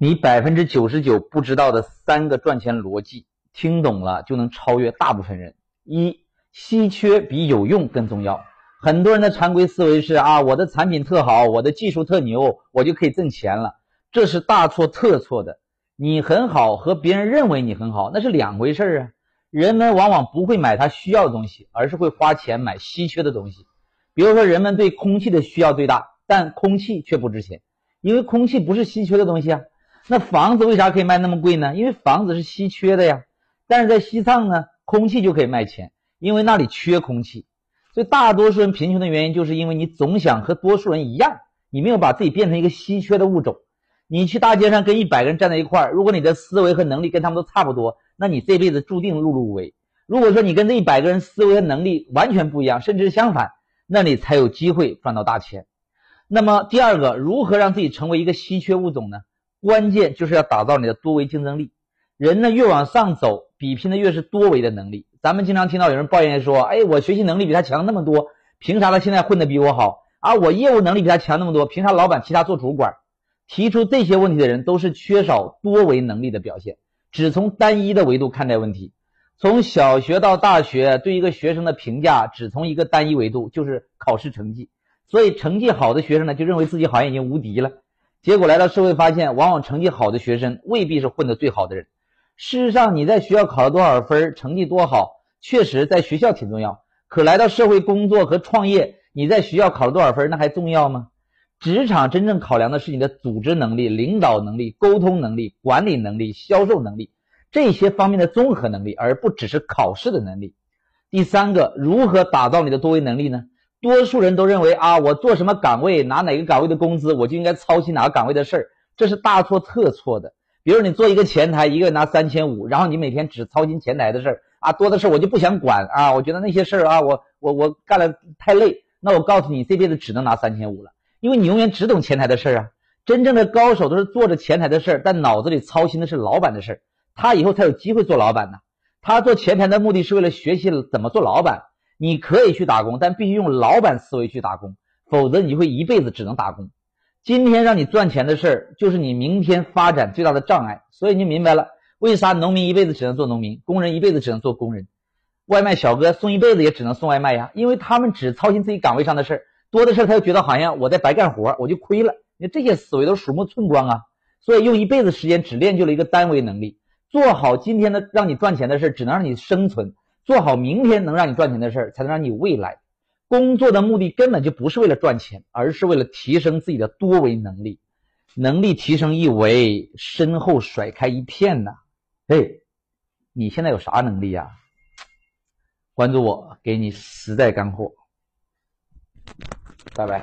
你百分之九十九不知道的三个赚钱逻辑，听懂了就能超越大部分人。一，稀缺比有用更重要。很多人的常规思维是啊，我的产品特好，我的技术特牛，我就可以挣钱了。这是大错特错的。你很好和别人认为你很好那是两回事啊。人们往往不会买他需要的东西，而是会花钱买稀缺的东西。比如说，人们对空气的需要最大，但空气却不值钱，因为空气不是稀缺的东西啊。那房子为啥可以卖那么贵呢？因为房子是稀缺的呀。但是在西藏呢，空气就可以卖钱，因为那里缺空气。所以大多数人贫穷的原因，就是因为你总想和多数人一样，你没有把自己变成一个稀缺的物种。你去大街上跟一百个人站在一块儿，如果你的思维和能力跟他们都差不多，那你这辈子注定碌碌无为。如果说你跟这一百个人思维和能力完全不一样，甚至是相反，那你才有机会赚到大钱。那么第二个，如何让自己成为一个稀缺物种呢？关键就是要打造你的多维竞争力。人呢越往上走，比拼的越是多维的能力。咱们经常听到有人抱怨说：“哎，我学习能力比他强那么多，凭啥他现在混得比我好？啊，我业务能力比他强那么多，凭啥老板提他做主管？”提出这些问题的人都是缺少多维能力的表现，只从单一的维度看待问题。从小学到大学，对一个学生的评价只从一个单一维度，就是考试成绩。所以成绩好的学生呢，就认为自己好像已经无敌了。结果来到社会，发现往往成绩好的学生未必是混得最好的人。事实上，你在学校考了多少分，成绩多好，确实在学校挺重要。可来到社会工作和创业，你在学校考了多少分，那还重要吗？职场真正考量的是你的组织能力、领导能力、沟通能力、管理能力、销售能力这些方面的综合能力，而不只是考试的能力。第三个，如何打造你的多维能力呢？多数人都认为啊，我做什么岗位拿哪个岗位的工资，我就应该操心哪个岗位的事儿，这是大错特错的。比如你做一个前台，一个月拿三千五，然后你每天只操心前台的事儿啊，多的事儿我就不想管啊，我觉得那些事儿啊，我我我干了太累。那我告诉你，这辈子只能拿三千五了，因为你永远只懂前台的事儿啊。真正的高手都是做着前台的事儿，但脑子里操心的是老板的事儿，他以后才有机会做老板呢。他做前台的目的是为了学习怎么做老板。你可以去打工，但必须用老板思维去打工，否则你会一辈子只能打工。今天让你赚钱的事儿，就是你明天发展最大的障碍。所以你明白了，为啥农民一辈子只能做农民，工人一辈子只能做工人，外卖小哥送一辈子也只能送外卖呀？因为他们只操心自己岗位上的事儿，多的事儿他就觉得好像我在白干活，我就亏了。你这些思维都鼠目寸光啊！所以用一辈子时间只练就了一个单维能力，做好今天的让你赚钱的事儿，只能让你生存。做好明天能让你赚钱的事儿，才能让你未来工作的目的根本就不是为了赚钱，而是为了提升自己的多维能力。能力提升一维，身后甩开一片呐！嘿，你现在有啥能力呀？关注我，给你实在干货。拜拜。